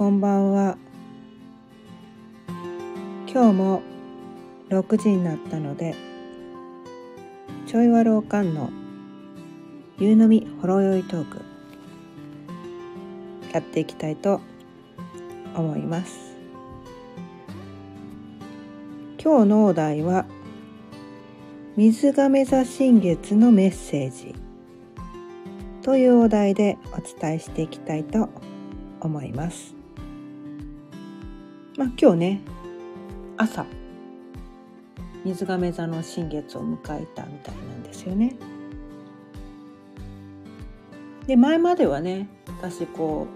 こんばんは。今日も6時になったのでちょいわろうかんの夕飲みほろ酔いトークやっていきたいと思います。今日のお題は水亀座新月のメッセージ。というお題でお伝えしていきたいと思います。まあ、今日ね朝水亀座の新月を迎えたみたいなんですよね。で前まではね私こ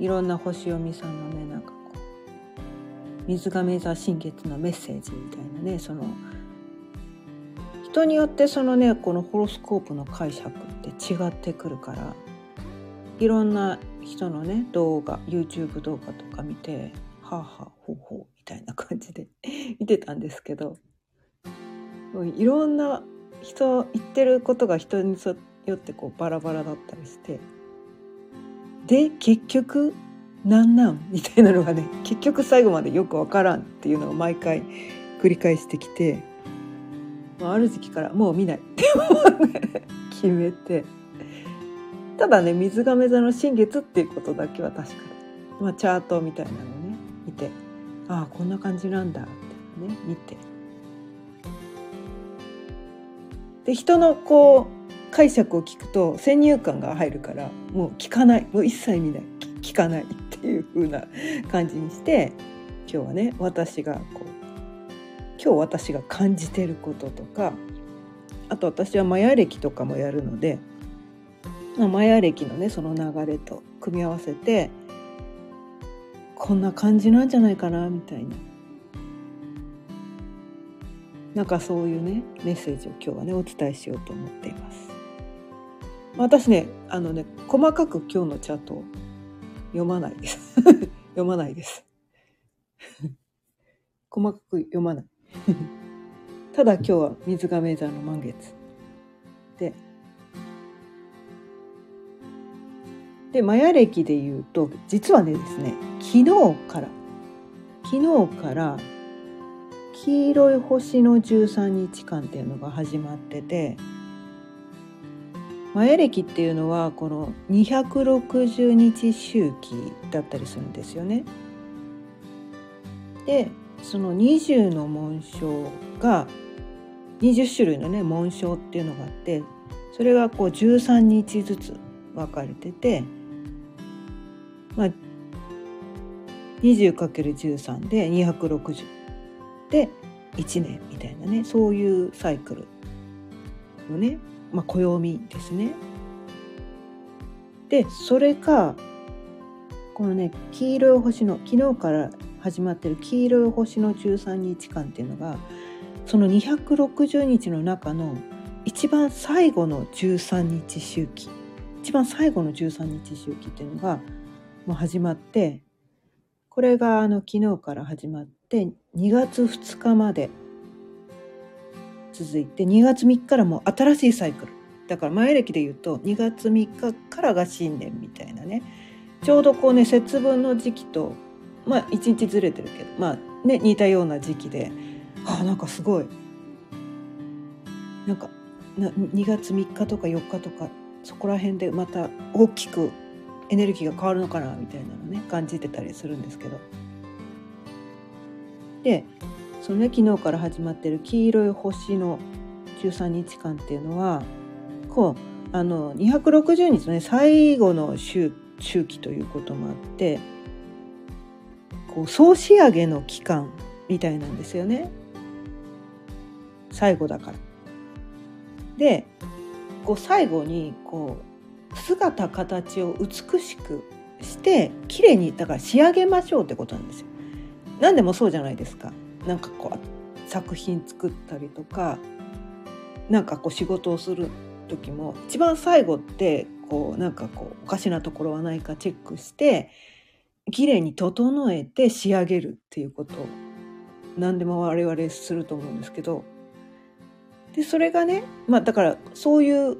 ういろんな星読みさんのねなんかこう水亀座新月のメッセージみたいなねその人によってそのねこのホロスコープの解釈って違ってくるからいろんな人のね動画 YouTube 動画とか見てはあはあほうほうみたいな感じで 見てたんですけどいろんな人言ってることが人によってこうバラバラだったりしてで結局なんなん？みたいなのがね結局最後までよくわからんっていうのを毎回繰り返してきてまある時期からもう見ないって決めて。ただね水亀座の新月っていうことだけは確か。に、まあ、チャートみたいなのね見て。ああこんな感じなんだ。ってね見て。で人のこう解釈を聞くと先入観が入るからもう聞かない。もう一切見ない。聞かない。っていう風な感じにして今日はね私がこう今日私が感じてることとかあと私はマヤ歴とかもやるのでマヤ歴のねその流れと組み合わせてこんな感じなんじゃないかなみたいな。なんかそういうねメッセージを今日はねお伝えしようと思っています。私ねあのね細かく今日のチャートを読まないです。読まないです。細かく読まない。ただ今日は水亀座の満月。ででマヤ歴でいうと実はねですね昨日から昨日から黄色い星の13日間っていうのが始まっててマヤ歴っていうのはこの260日周期だったりするんですよね。でその20の紋章が20種類のね紋章っていうのがあってそれがこう13日ずつ分かれててまあ、20×13 で260で1年みたいなねそういうサイクルのね、まあ、暦ですね。でそれかこのね黄色い星の昨日から始まってる黄色い星の13日間っていうのがその260日の中の一番最後の13日周期一番最後の13日周期っていうのがも始まってこれがあの昨日から始まって2月2日まで続いて2月3日からもう新しいサイクル。だから前歴で言うと2月3日からが新年みたいなね。ちょうどこうね節分の時期とまあ1日ずれてるけどまあね似たような時期であなんかすごい。なんかな2月3日とか4日とかそこら辺でまた大きくエネルギーが変わるのかなみたいなのね感じてたりするんですけどでそのね昨日から始まってる黄色い星の13日間っていうのはこうあの260日のね最後の周周期ということもあってこう総仕上げの期間みたいなんですよね最後だから。でこう最後にこう姿形を美しくして綺麗にだから仕上げましょうってことなんですよ。何でもそうじゃないですか。なんかこう作品作ったりとかなんかこう仕事をする時も一番最後ってこうなんかこうおかしなところはないかチェックして綺麗に整えて仕上げるっていうことを何でも我々すると思うんですけどでそれがねまあだからそういう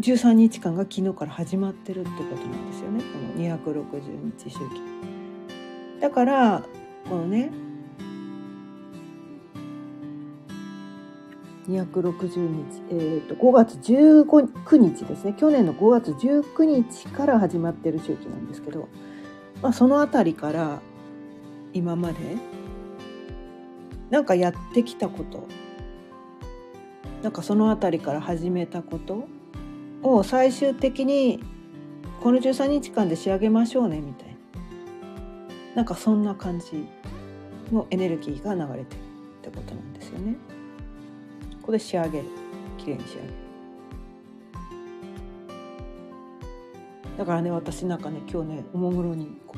13日間が昨日から始まってるってことなんですよねこの260日周期。だからこのね260日、えーと、5月19日ですね去年の5月19日から始まってる周期なんですけど、まあ、その辺りから今までなんかやってきたことなんかその辺りから始めたことを最終的にこの13日間で仕上げましょうねみたいな。なんかそんな感じのエネルギーが流れてるってことなんですよね。ここで仕上げる。きれいに仕上げる。だからね私なんかね今日ねおもむろにこ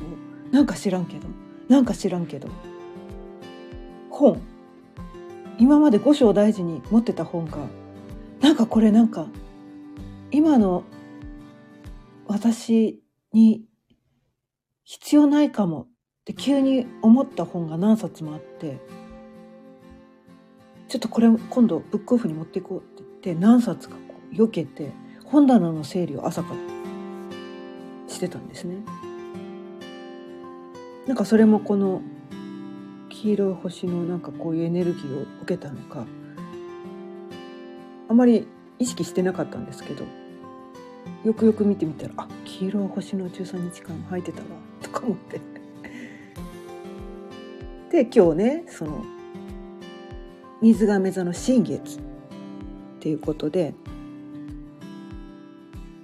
うなんか知らんけどなんか知らんけど本。今まで五章大事に持ってた本がなんかこれなんか今の私に必要ないかもって急に思った本が何冊もあってちょっとこれ今度ブックオフに持っていこうって言って何冊かこう避けて本棚の整理を朝からしてたんですね。なんかそれもこの黄色い星のなんかこういうエネルギーを受けたのかあまり意識してなかったんですけどよくよく見てみたらあ黄色い星の13日間入ってたわとか思って。で今日ねその水亀座の新月っていうことで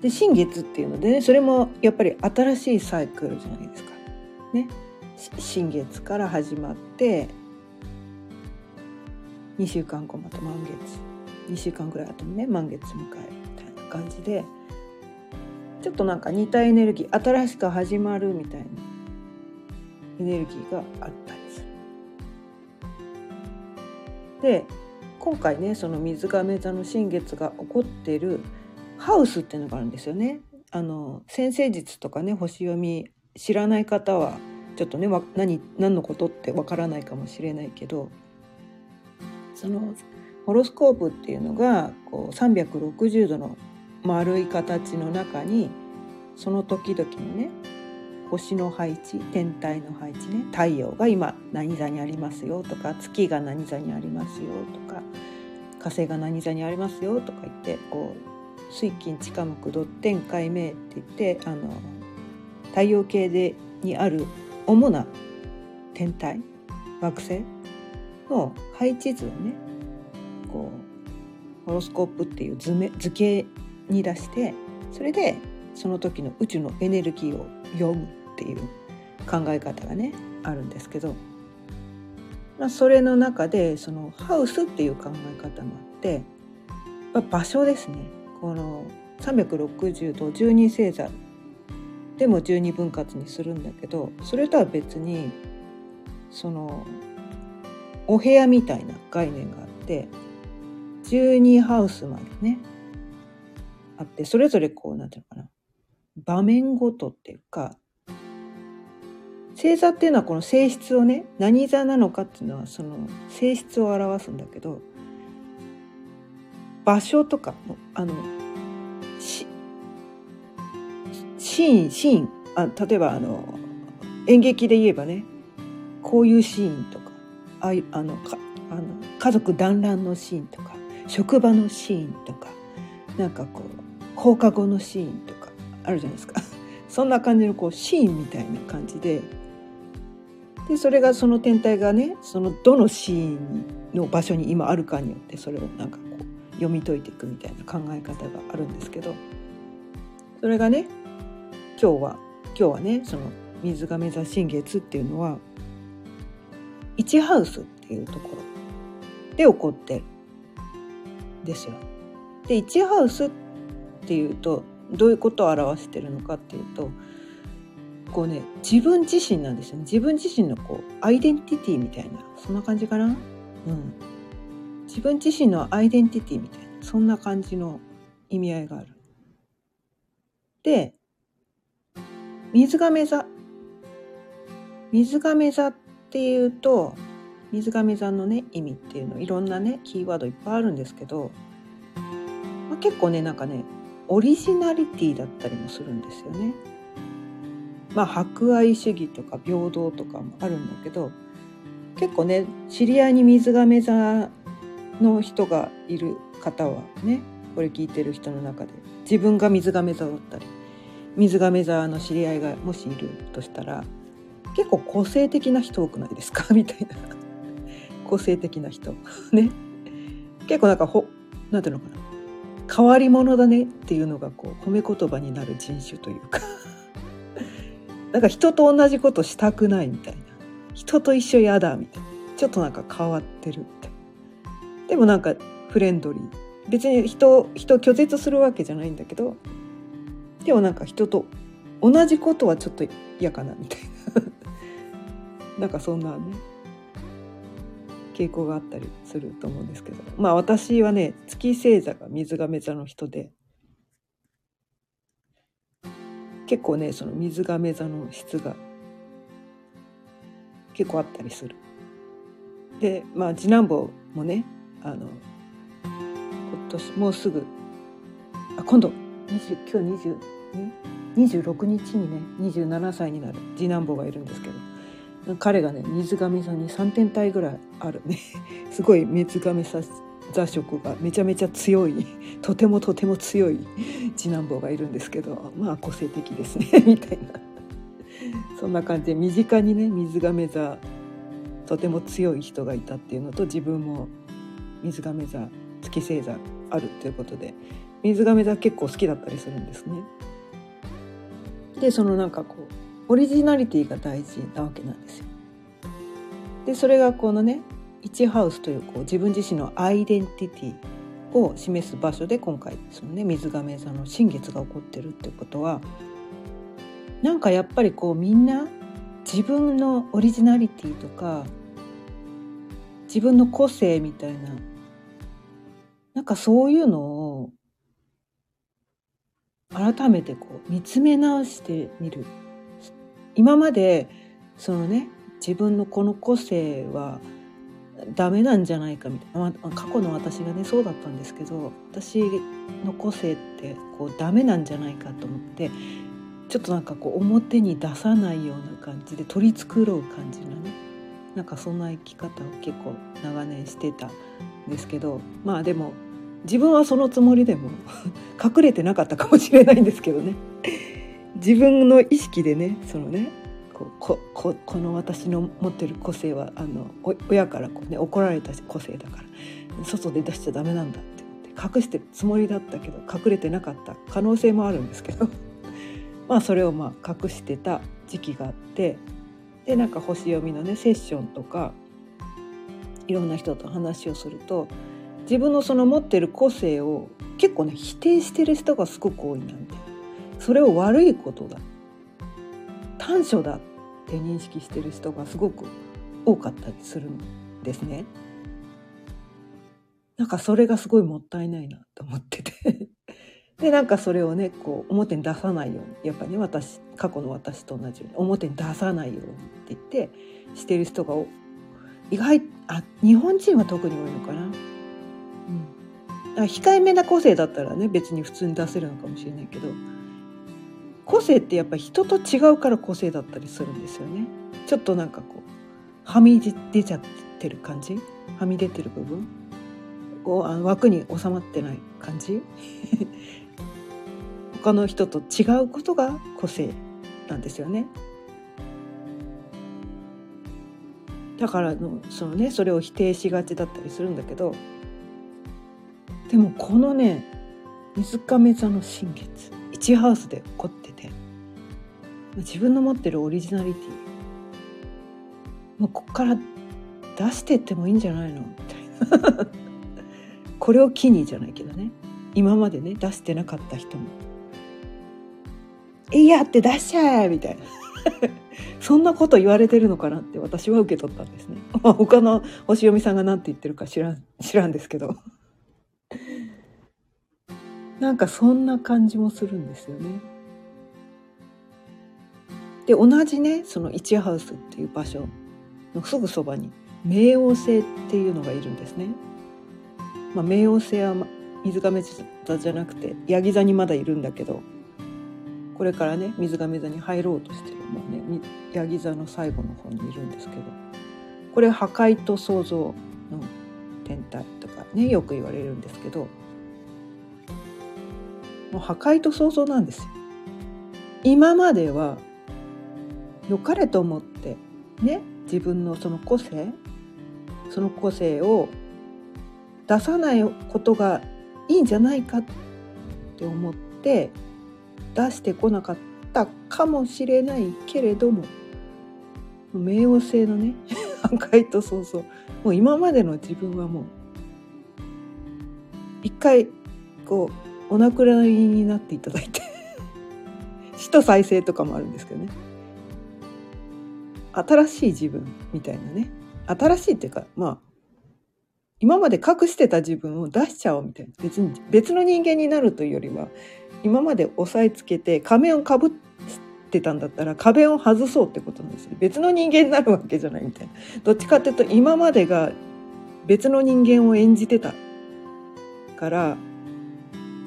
で新月っていうのでねそれもやっぱり新しいサイクルじゃないですか。ね、新月から始まって2週間後また満月。2週間ぐらい後にね満月迎えみたいな感じでちょっとなんか似たエネルギー新しく始まるみたいなエネルギーがあったりするで今回ねその水亀座の新月が起こってるハウスっていうのがあるんですよね。あの先生術とかね星読み知らない方はちょっとね何何のことってわからないかもしれないけどそのホロスコープっていうのがこう360度の丸い形の中にその時々のね星の配置天体の配置ね太陽が今何座にありますよとか月が何座にありますよとか火星が何座にありますよとか言ってこう水金地下木土天海明って言ってあの太陽系でにある主な天体惑星の配置図をねこうホロスコープっていう図め図形に出してそれでその時の宇宙のエネルギーを読むっていう考え方がねあるんですけど、まあ、それの中でそのハウスっていう考え方もあって、まあ、場所ですね。この360度12星座でも12分割にするんだけどそれとは別にそのお部屋みたいな概念があって12ハウスまでねあってそれぞれこうなんていうのかな。場面ごとっていうか星座っていうのはこの性質をね何座なのかっていうのはその性質を表すんだけど場所とかあのしシーンシーンあ例えばあの演劇で言えばねこういうシーンとかああのかあの家族団らんのシーンとか職場のシーンとかなんかこう放課後のシーンとかあるじゃないですか。そんな感じのこうシーンみたいな感じででそれがその天体がねそのどのシーンの場所に今あるかによってそれをなんかこう読み解いていくみたいな考え方があるんですけどそれがね今日は今日はねその水亀座新月っていうのは1ハウスっていうところで起こってですよ。で1ハウスっていうとどういうことを表してるのかっていうとこうね自分自身なんですよね。自分自身のこうアイデンティティみたいなそんな感じかな？うん。自分自身のアイデンティティみたいなそんな感じの意味合いがある。で水亀座。水亀座っていうと水亀座のね意味っていうのいろんなねキーワードいっぱいあるんですけど、まあ、結構ねなんかねオリジナリティだったりもするんですよね。まあ博愛主義とか平等とかもあるんだけど結構ね知り合いに水亀座の人がいる方はねこれ聞いてる人の中で自分が水亀座だったり水亀座の知り合いがもしいるとしたら結構個性的な人多くないですか？みたいな個性的な人。ね。結構なんかほなんていうのかな。変わり者だねっていうのがこう褒め言葉になる人種というか。なんか人と同じことしたくないみたいな。人と一緒やだみたいな。ちょっとなんか変わってるみたいな。でもなんかフレンドリー。別に人人拒絶するわけじゃないんだけど。でもなんか人と同じことはちょっと嫌かなみたいな。なんかそんなね。傾向があったりすると思うんですけど。まあ私はね月星座が水亀座の人で。結構ねその水亀座の質が結構あったりする。でまあ次男坊もねあの今年もうすぐあ今度20今日20 26日にね27歳になる次男坊がいるんですけど。彼がね水亀座に3点体ぐらいあるね。すごい水亀座色がめちゃめちゃ強い。とてもとても強い。次男坊がいるんですけどまあ個性的ですね。みたいな。そんな感じで身近にね水亀座とても強い人がいたっていうのと自分も水亀座月星座あるということで水亀座結構好きだったりするんですね。でそのなんかこうオリジナリティが大事なわけなんですよ。でそれがこのね1ハウスというこう自分自身のアイデンティティを示す場所で今回そのね水亀座の新月が起こってるってことはなんかやっぱりこうみんな自分のオリジナリティとか自分の個性みたいななんかそういうのを改めてこう見つめ直してみる今までそのね自分のこの個性はダメなんじゃないかみたいな、まあ、過去の私がねそうだったんですけど私の個性ってこうダメなんじゃないかと思ってちょっとなんかこう表に出さないような感じで取り繕う感じのねなんかそんな生き方を結構長年してたんですけどまあでも自分はそのつもりでも 隠れてなかったかもしれないんですけどね。自分の意識でねそのねこうこここの私の持ってる個性はあの親からこう、ね、怒られた個性だから外で出しちゃダメなんだって隠してるつもりだったけど隠れてなかった可能性もあるんですけど。まあそれをまあ隠してた時期があってでなんか星読みのねセッションとかいろんな人と話をすると自分のその持ってる個性を結構ね否定してる人がすごく多いなんて。それを悪いことだ短所だって認識してる人がすごく多かったりするんですね。なんかそれがすごいもったいないなと思ってて でなんかそれをねこう表に出さないようにやっぱね私過去の私と同じように表に出さないようにって言ってしてる人が意外あ日本人は特に多いのかな。うん、控えめな個性だったらね別に普通に出せるのかもしれないけど個性ってやっぱり人と違うから個性だったりするんですよね。ちょっとなんかこうはみ出ちゃってる感じ？はみ出てる部分？こうあの枠に収まってない感じ？他の人と違うことが個性なんですよね。だからのそのねそれを否定しがちだったりするんだけどでもこのね水亀座の新月1ハウスで起こって自分の持ってるオリジナリティ。もうここから出してってもいいんじゃないの？みたいな。これを機にじゃないけどね。今までね出してなかった人も「いやって出しちゃえ!」みたいな。そんなこと言われてるのかなって私は受け取ったんですね。まあ、他の星読みさんが何て言ってるか知らん知らんですけど。なんかそんな感じもするんですよね。で同じねその1ハウスっていう場所のすぐそばに冥王星っていうのがいるんですね。まあ、冥王星は水亀座じゃなくてヤギ座にまだいるんだけどこれからね水亀座に入ろうとしてるもうねヤギ座の最後の方にいるんですけどこれ破壊と創造の天体とかねよく言われるんですけどもう破壊と創造なんですよ。今までは良かれと思ってね自分のその個性その個性を出さないことがいいんじゃないかって思って出してこなかったかもしれないけれども冥王星のね 破壊と創造もう今までの自分はもう一回こうお亡くなりになっていただいて 死と再生とかもあるんですけどね。新しい自分みたいなね。新しいっていうかまあ今まで隠してた自分を出しちゃおうみたいな。別に別の人間になるというよりは今まで押さえつけて仮面をかぶってたんだったら壁を外そうってことなんですよ別の人間になるわけじゃないみたいな。どっちかっていうと今までが別の人間を演じてたから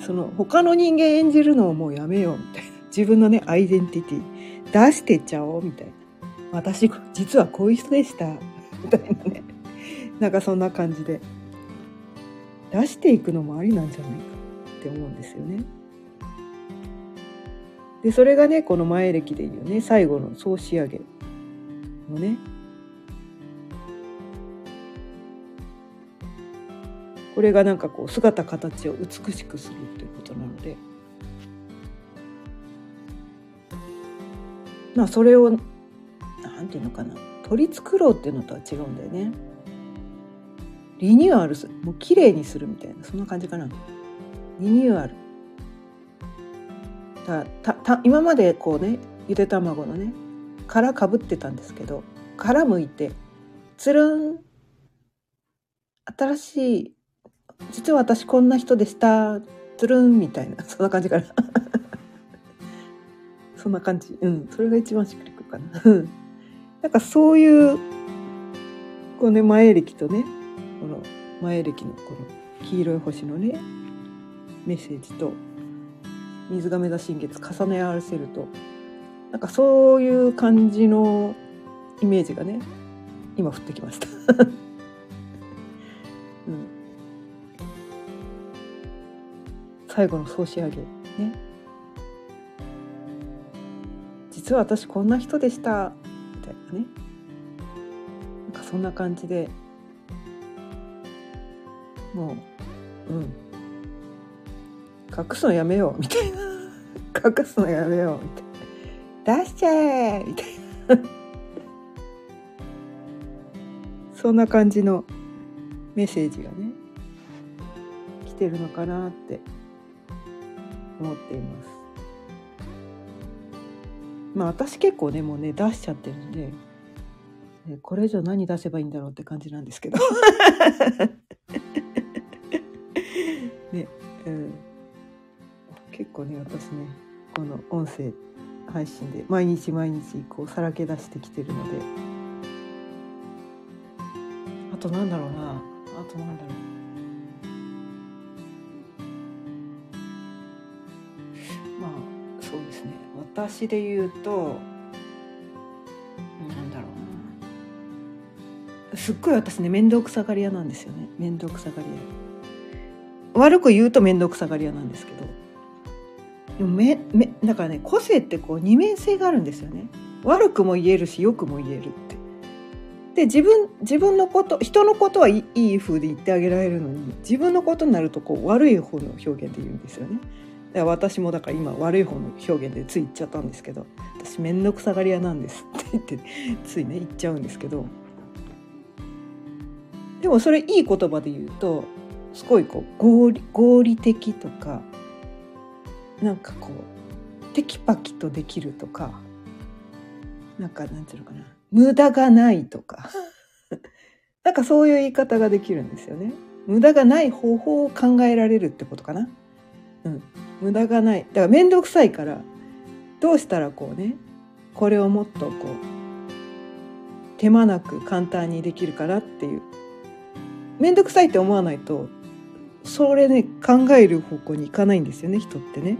その他の人間演じるのをもうやめようみたいな。自分のねアイデンティティ出してっちゃおうみたいな。私実はこういう人でした。みたいなね。なんかそんな感じで。出していくのもありなんじゃないかって思うんですよね。でそれがねこの前歴でいうね最後の総仕上げのね。これがなんかこう姿形を美しくするっていうことなので。まあそれをなんていうのかな。取り繕うっていうのとは違うんだよね。リニューアルするもう綺麗にするみたいなそんな感じかな。リニューアル。だたた今までこうねゆで卵のね殻かぶってたんですけど殻むいてつるん。新しい実は私こんな人でした。つるんみたいなそんな感じかな。そんな感じ。うん。それが一番しっくりくるかな。なんかそういうこうね前歴とねこの前歴のこの黄色い星のねメッセージと水亀座新月重ね合わせるとなんかそういう感じのイメージがね今降ってきました、うん、最後の総仕上げね。実は私こんな人でした。たいなね。なんかそんな感じで。もううん。隠すのやめよう。みたいな。隠すのやめよう。みたいな。出しちゃえ。みたいな。そんな感じのメッセージがね来てるのかなって思っています。まあ私結構ねもうね出しちゃってるんでこれ以上何出せばいいんだろうって感じなんですけど。ねうん。結構ね私ねこの音声配信で毎日毎日こうさらけ出してきてるので。あとなんだろうな。あとなんだろう私で言うとなんだろうな。すっごい私ね面倒くさがり屋なんですよね。面倒くさがり屋。悪く言うと面倒くさがり屋なんですけど。でもめめだからね個性ってこう二面性があるんですよね。悪くも言えるし良くも言えるって。で自分自分のこと人のことはいいい風で言ってあげられるのに自分のことになるとこう悪い方の表現で言うんですよねだから私もだから今悪い方の表現でつい言っちゃったんですけど私面倒くさがり屋なんですって言ってついね言っちゃうんですけど。でもそれいい言葉で言うとすごいこう合理合理的とかなんかこうテキパキとできるとかなんかなんていうのかな無駄がないとか。なんかそういう言い方ができるんですよね。無駄がない方法を考えられるってことかな。うん。無駄がない。だから面倒くさいからどうしたらこうねこれをもっとこう手間なく簡単にできるかなっていう。面倒くさいって思わないとそれね考える方向に行かないんですよね人ってね。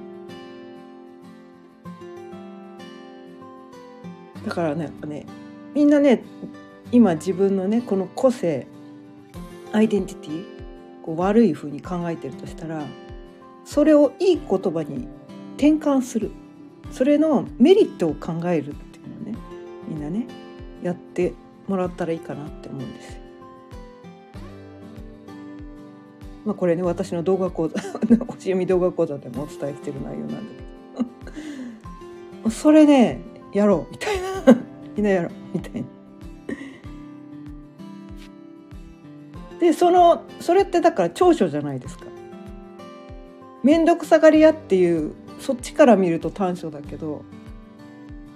だからねやっぱねみんなね今自分のねこの個性アイデンティティこう悪い風に考えてるとしたらそれをいい言葉に転換するそれのメリットを考えるっていうのをねみんなねやってもらったらいいかなって思うんですよ。まあこれね私の動画講座 星読み動画講座でもお伝えしてる内容なんだけど それねやろうみたいな みんなやろうみたいな。でそのそれってだから長所じゃないですか。面倒くさがり屋っていうそっちから見ると短所だけど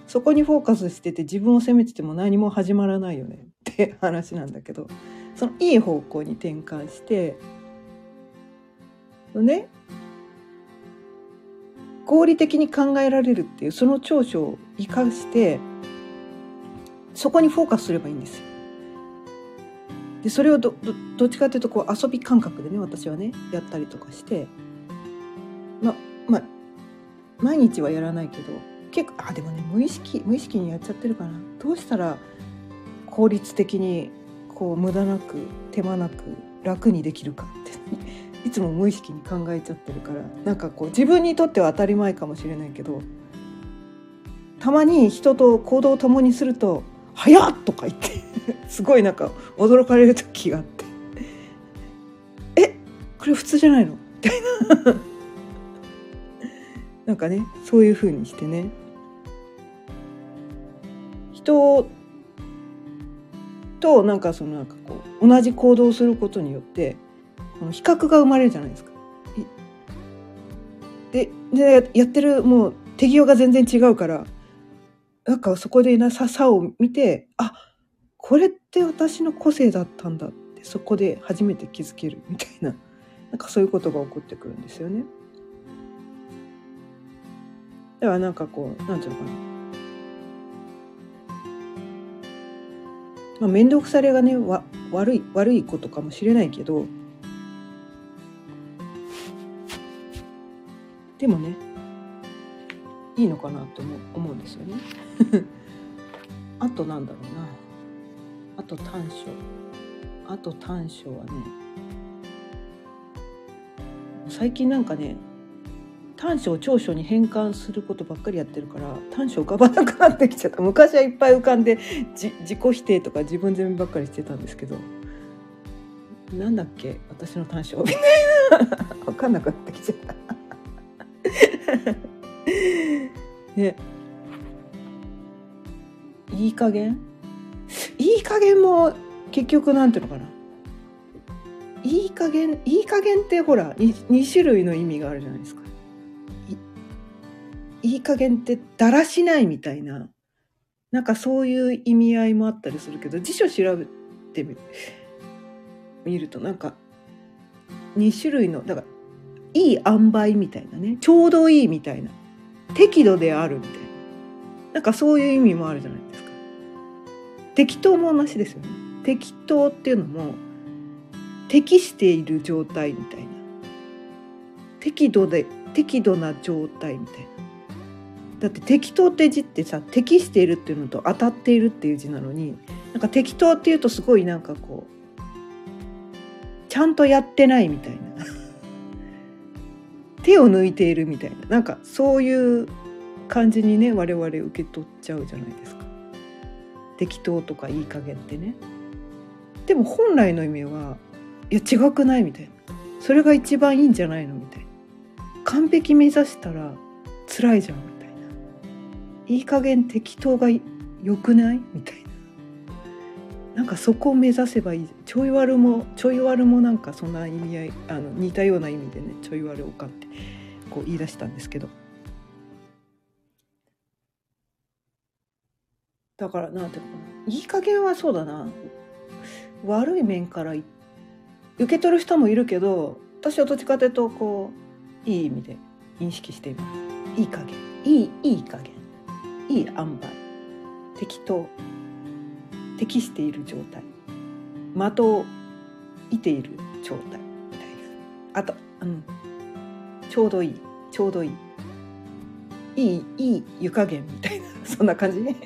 そこにフォーカスしてて自分を責めてても何も始まらないよねって 話なんだけどそのいい方向に転換してね合理的に考えられるっていうその長所を生かしてそこにフォーカスすればいいんですよ。でそれをどどっちかっていうとこう遊び感覚でね私はねやったりとかしてまま毎日はやらないけど結構あでもね無意識無意識にやっちゃってるかなどうしたら効率的にこう無駄なく手間なく楽にできるかって いつも無意識に考えちゃってるからなんかこう自分にとっては当たり前かもしれないけどたまに人と行動を共にすると「早っ!」とか言って すごいなんか驚かれる時があって「えこれ普通じゃないの?」みたいななんかねそういう風にしてね人となんかそのなんかこう同じ行動をすることによってこの比較が生まれるじゃないですか。ででやってるもう手際が全然違うからなんかそこでなささを見てあこれって私の個性だったんだってそこで初めて気づけるみたいななんかそういうことが起こってくるんですよね。だからなんかこうなんていうのかな。まあ面倒くされがねわ悪い悪いことかもしれないけど。でもねいいのかなと思う思うんですよね。あとなんだろうな。あと短所。あと短所はね最近なんかね短所を長所に変換することばっかりやってるから短所浮かばなくなってきちゃった。昔はいっぱい浮かんでじ自己否定とか自分責めばっかりしてたんですけどなんだっけ私の短所みたいな。分かんなくなってきちゃった。ね。いい加減？いい加減も結局なんていうのかな。いい加減いい加減ってほら 2, 2種類の意味があるじゃないですか。いい加減ってだらしないみたいななんかそういう意味合いもあったりするけど辞書調べてみるとなんか2種類のだからいい塩梅みたいなねちょうどいいみたいな適度であるみたいななんかそういう意味もあるじゃないですか。適当も同じですよね。適当っていうのも適している状態みたいな。適度で適度な状態みたいな。だって適当って字ってさ適しているっていうのと当たっているっていう字なのになんか適当っていうとすごいなんかこうちゃんとやってないみたいな。手を抜いているみたいな。なんかそういう感じにね我々受け取っちゃうじゃないですか。適当とかいい加減ってね。でも本来の意味はいや違くないみたいな。それが一番いいんじゃないのみたいな。完璧目指したら辛いじゃん。いい加減適当が良くない？みたいな。なんかそこを目指せばいい。ちょい悪もちょい悪もなんかそんな意味合いあの似たような意味でねちょい悪おかってこう言い出したんですけど。だからなんていうかな。いい加減はそうだな。悪い面から受け取る人もいるけど私はどっちかというとこういい意味で認識しています。いい加減。いいいい加減。いい塩梅。適当。適している状態。的を射ている状態。みたいな。あとうん。ちょうどいい。ちょうどいい。いいいい湯加減みたいな。そんな感じね。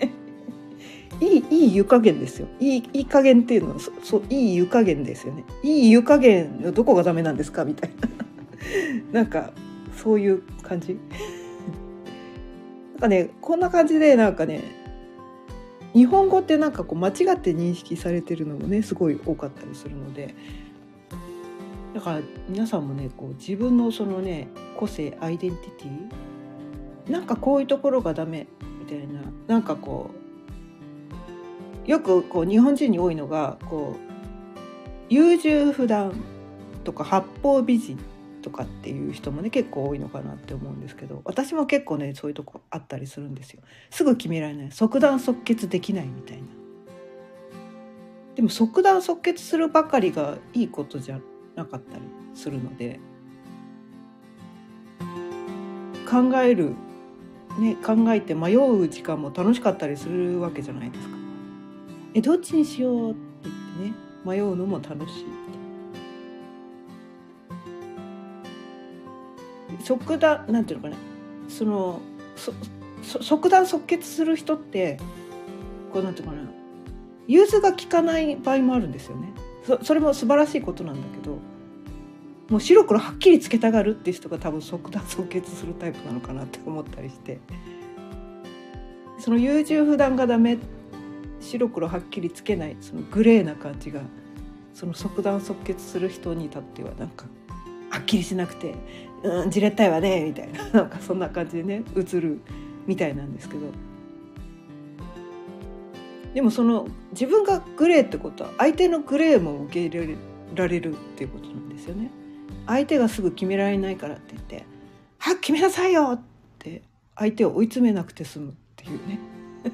いいいい湯加減ですよ。いいいい加減っていうのはそそいい湯加減ですよね。いい湯加減のどこがダメなんですか？みたいな。なんかそういう感じ。なんかねこんな感じでなんかね日本語ってなんかこう間違って認識されてるのもねすごい多かったりするので。だから皆さんもねこう自分のそのね個性アイデンティティなんかこういうところがダメみたいななんかこうよくこう日本人に多いのがこう優柔不断とか八方美人とかっていう人もね結構多いのかなって思うんですけど私も結構ねそういうとこあったりするんですよ。すぐ決められない。即断即決できないみたいな。でも即断即決するばかりがいいことじゃなかったりするので考えるね考えて迷う時間も楽しかったりするわけじゃないですか。えどっちにしようって言ってね迷うのも楽しい。即断なんていうのかなその即断即決する人ってこうなんていうのかな。融通が利かない場合もあるんですよね。そそれも素晴らしいことなんだけどもう白黒はっきりつけたがるっていう人が多分即断即決するタイプなのかなって思ったりして。その優柔不断がダメ。白黒はっきりつけない。そのグレーな感じがその即断即決する人に至ってはなんかはっきりしなくて「うんじれったいわね」みたいな なんかそんな感じでね映るみたいなんですけどでもその自分がグレーってことは相手のグレーも受け入れられるっていうことなんですよね。相手がすぐ決められないからって言って「はっ決めなさいよ!」って相手を追い詰めなくて済むっていうね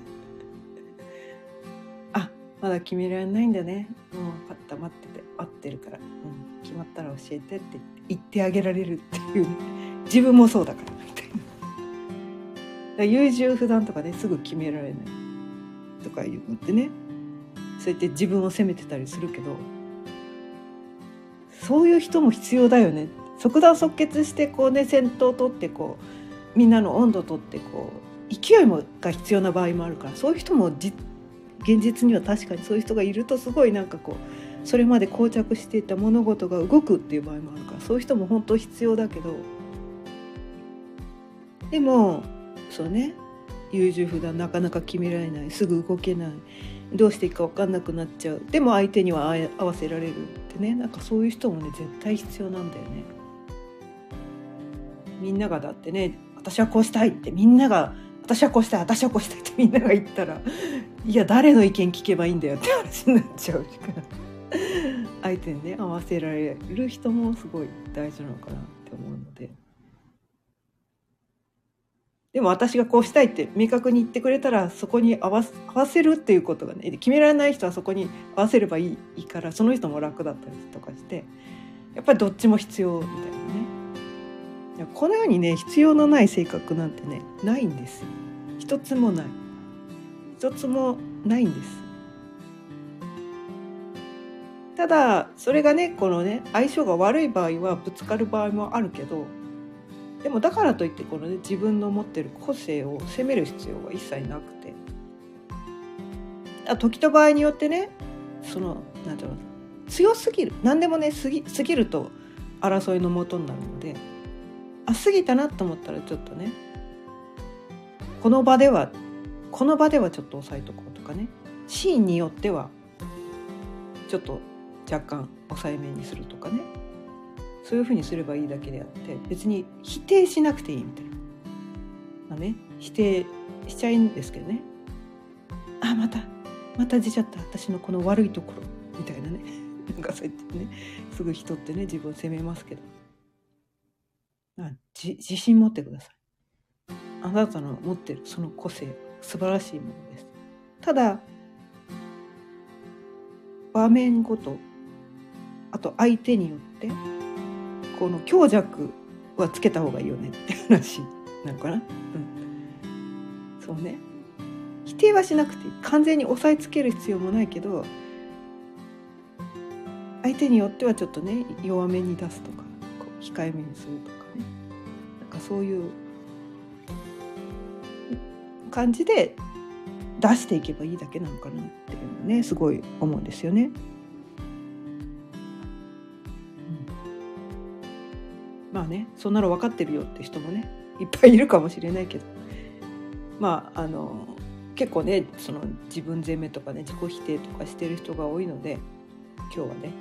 あまだ決められないんだねもう分かった待ってて待ってるから、うん、決まったら教えてって言って言ってあげられるっていう、自分もそうだから。みたいな。優柔不断とかねすぐ決められないとかいうのってね。そうやって自分を責めてたりするけど。そういう人も必要だよね。即断即決してこうね先頭を取ってこうみんなの温度を取ってこう勢いもが必要な場合もあるから。そういう人もじ現実には確かにそういう人がいるとすごいなんかこうそれまで膠着していた物事が動くっていう場合もあるからそういう人も本当必要だけどでもそうね優柔不断なかなか決められないすぐ動けないどうしていいか分かんなくなっちゃうでも相手には合わせられるってねなんかそういう人もね絶対必要なんだよね。みんながだってね私はこうしたいってみんなが私はこうしたい私はこうしたいってみんなが言ったらいや誰の意見聞けばいいんだよって話になっちゃうから相手にね合わせられる人もすごい大事なのかなって思うので。でも私がこうしたいって明確に言ってくれたらそこに合わ合わせるっていうことがね決められない人はそこに合わせればいいからその人も楽だったりとかしてやっぱりどっちも必要みたいなね。このようにね必要のない性格なんてねないんです一つもない。一つもないんです。ただそれがねこのね相性が悪い場合はぶつかる場合もあるけどでもだからといってこのね自分の持ってる個性を責める必要は一切なくて。あ時と場合によってねその何て言うの強すぎる何でもね過ぎ過ぎると争いのもとになるのであ過ぎたなと思ったらちょっとねこの場ではこの場ではちょっと抑えとこうとかねシーンによってはちょっと若干抑えめにするとかねそういうふうにすればいいだけであって別に否定しなくていいみたいな。まあね、否定しちゃいんですけどね。あまたまた出ちゃった私のこの悪いところみたいなね。なんかそうやってねすぐ人ってね自分を責めますけど。あ自自信持ってください。あなたの持ってるその個性素晴らしいものです。ただ場面ごとあと相手によってこの強弱はつけた方がいいよねって話なのかな。うん、そうね否定はしなくて完全に押さえつける必要もないけど相手によってはちょっとね弱めに出すとかこ控えめにするとかねなんかそういう感じで出していけばいいだけなのかなっていうのねすごい思うんですよね。まあねそんなの分かってるよって人もねいっぱいいるかもしれないけど。まああの結構ねその自分責めとかね自己否定とかしてる人が多いので今日はね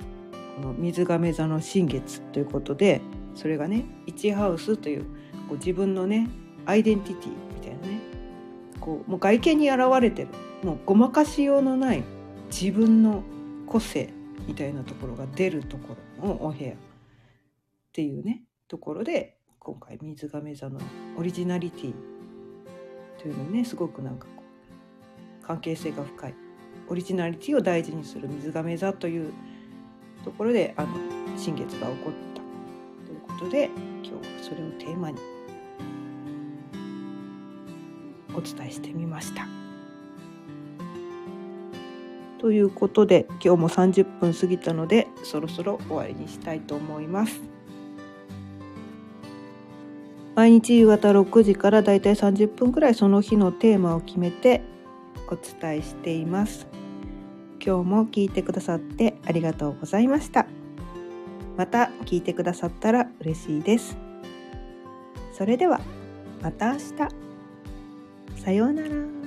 この水亀座の新月ということでそれがね1ハウスというこう自分のねアイデンティティみたいなねこうもう外見に現れてるもうごまかしようのない自分の個性みたいなところが出るところのお部屋っていうねところで今回水亀座のオリジナリティというのねすごくなんかこう関係性が深いオリジナリティを大事にする水亀座というところであの新月が起こったということで今日はそれをテーマにお伝えしてみました。ということで今日も30分過ぎたのでそろそろ終わりにしたいと思います。毎日夕方6時からだいたい30分くらいその日のテーマを決めてお伝えしています。今日も聞いてくださってありがとうございました。また聞いてくださったら嬉しいです。それではまた明日。さようなら。